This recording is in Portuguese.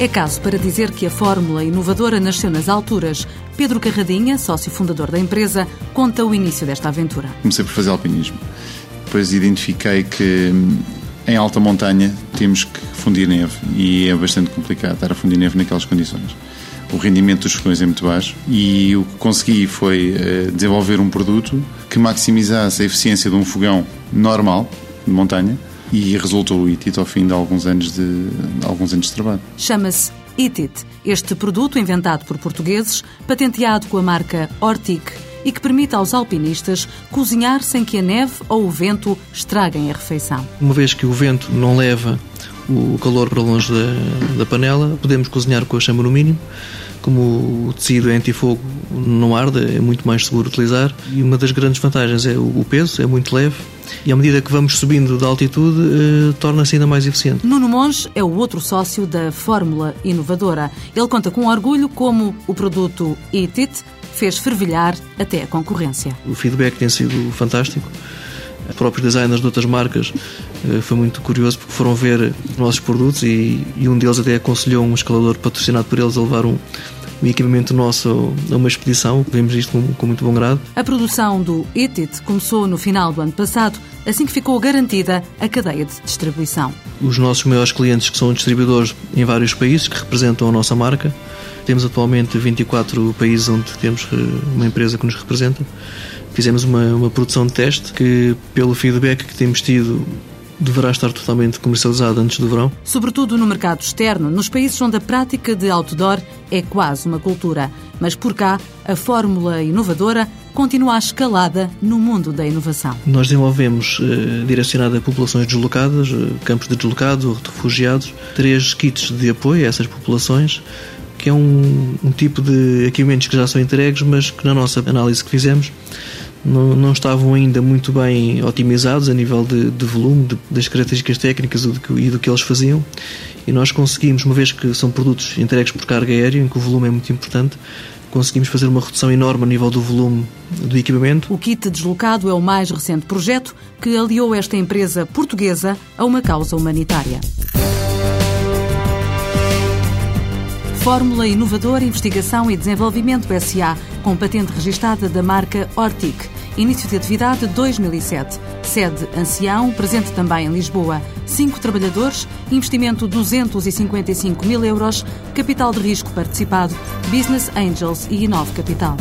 É caso para dizer que a fórmula inovadora nasceu nas alturas. Pedro Carradinha, sócio fundador da empresa, conta o início desta aventura. Comecei por fazer alpinismo. Depois identifiquei que em alta montanha temos que fundir neve e é bastante complicado estar a fundir neve naquelas condições. O rendimento dos fogões é muito baixo e o que consegui foi uh, desenvolver um produto que maximizasse a eficiência de um fogão normal de montanha e resultou o ITIT ao fim de alguns anos de, de alguns anos de trabalho. Chama-se ITIT, este produto inventado por portugueses, patenteado com a marca Ortic e que permite aos alpinistas cozinhar sem que a neve ou o vento estraguem a refeição. Uma vez que o vento não leva o calor para longe da, da panela, podemos cozinhar com a chama no mínimo como o tecido é antifogo não arde, é muito mais seguro utilizar. E uma das grandes vantagens é o peso, é muito leve. E à medida que vamos subindo de altitude, eh, torna-se ainda mais eficiente. Nuno Monge é o outro sócio da Fórmula Inovadora. Ele conta com orgulho como o produto ETIT fez fervilhar até a concorrência. O feedback tem sido fantástico. Os próprios designers de outras marcas eh, foi muito curioso porque foram ver nossos produtos e, e um deles até aconselhou um escalador patrocinado por eles a levar um, um equipamento nosso a uma expedição. Vemos isto com, com muito bom grado. A produção do ETIT começou no final do ano passado, assim que ficou garantida a cadeia de distribuição. Os nossos maiores clientes, que são distribuidores em vários países, que representam a nossa marca, temos atualmente 24 países onde temos eh, uma empresa que nos representa. Fizemos uma, uma produção de teste que, pelo feedback que temos tido deverá estar totalmente comercializado antes do verão. Sobretudo no mercado externo, nos países onde a prática de outdoor é quase uma cultura. Mas por cá, a fórmula inovadora continua a escalada no mundo da inovação. Nós desenvolvemos, eh, direcionado a populações deslocadas, eh, campos de deslocados, refugiados, três kits de apoio a essas populações, que é um, um tipo de equipamentos que já são entregues, mas que na nossa análise que fizemos não, não estavam ainda muito bem otimizados a nível de, de volume, de, das características técnicas e do, que, e do que eles faziam. E nós conseguimos, uma vez que são produtos entregues por carga aérea, em que o volume é muito importante, conseguimos fazer uma redução enorme a nível do volume do equipamento. O kit deslocado é o mais recente projeto que aliou esta empresa portuguesa a uma causa humanitária. Fórmula Inovadora Investigação e Desenvolvimento SA, com patente registada da marca Ortic. Início de atividade 2007. Sede Ancião, presente também em Lisboa. Cinco trabalhadores, investimento 255 mil euros, capital de risco participado, Business Angels e Inove Capital.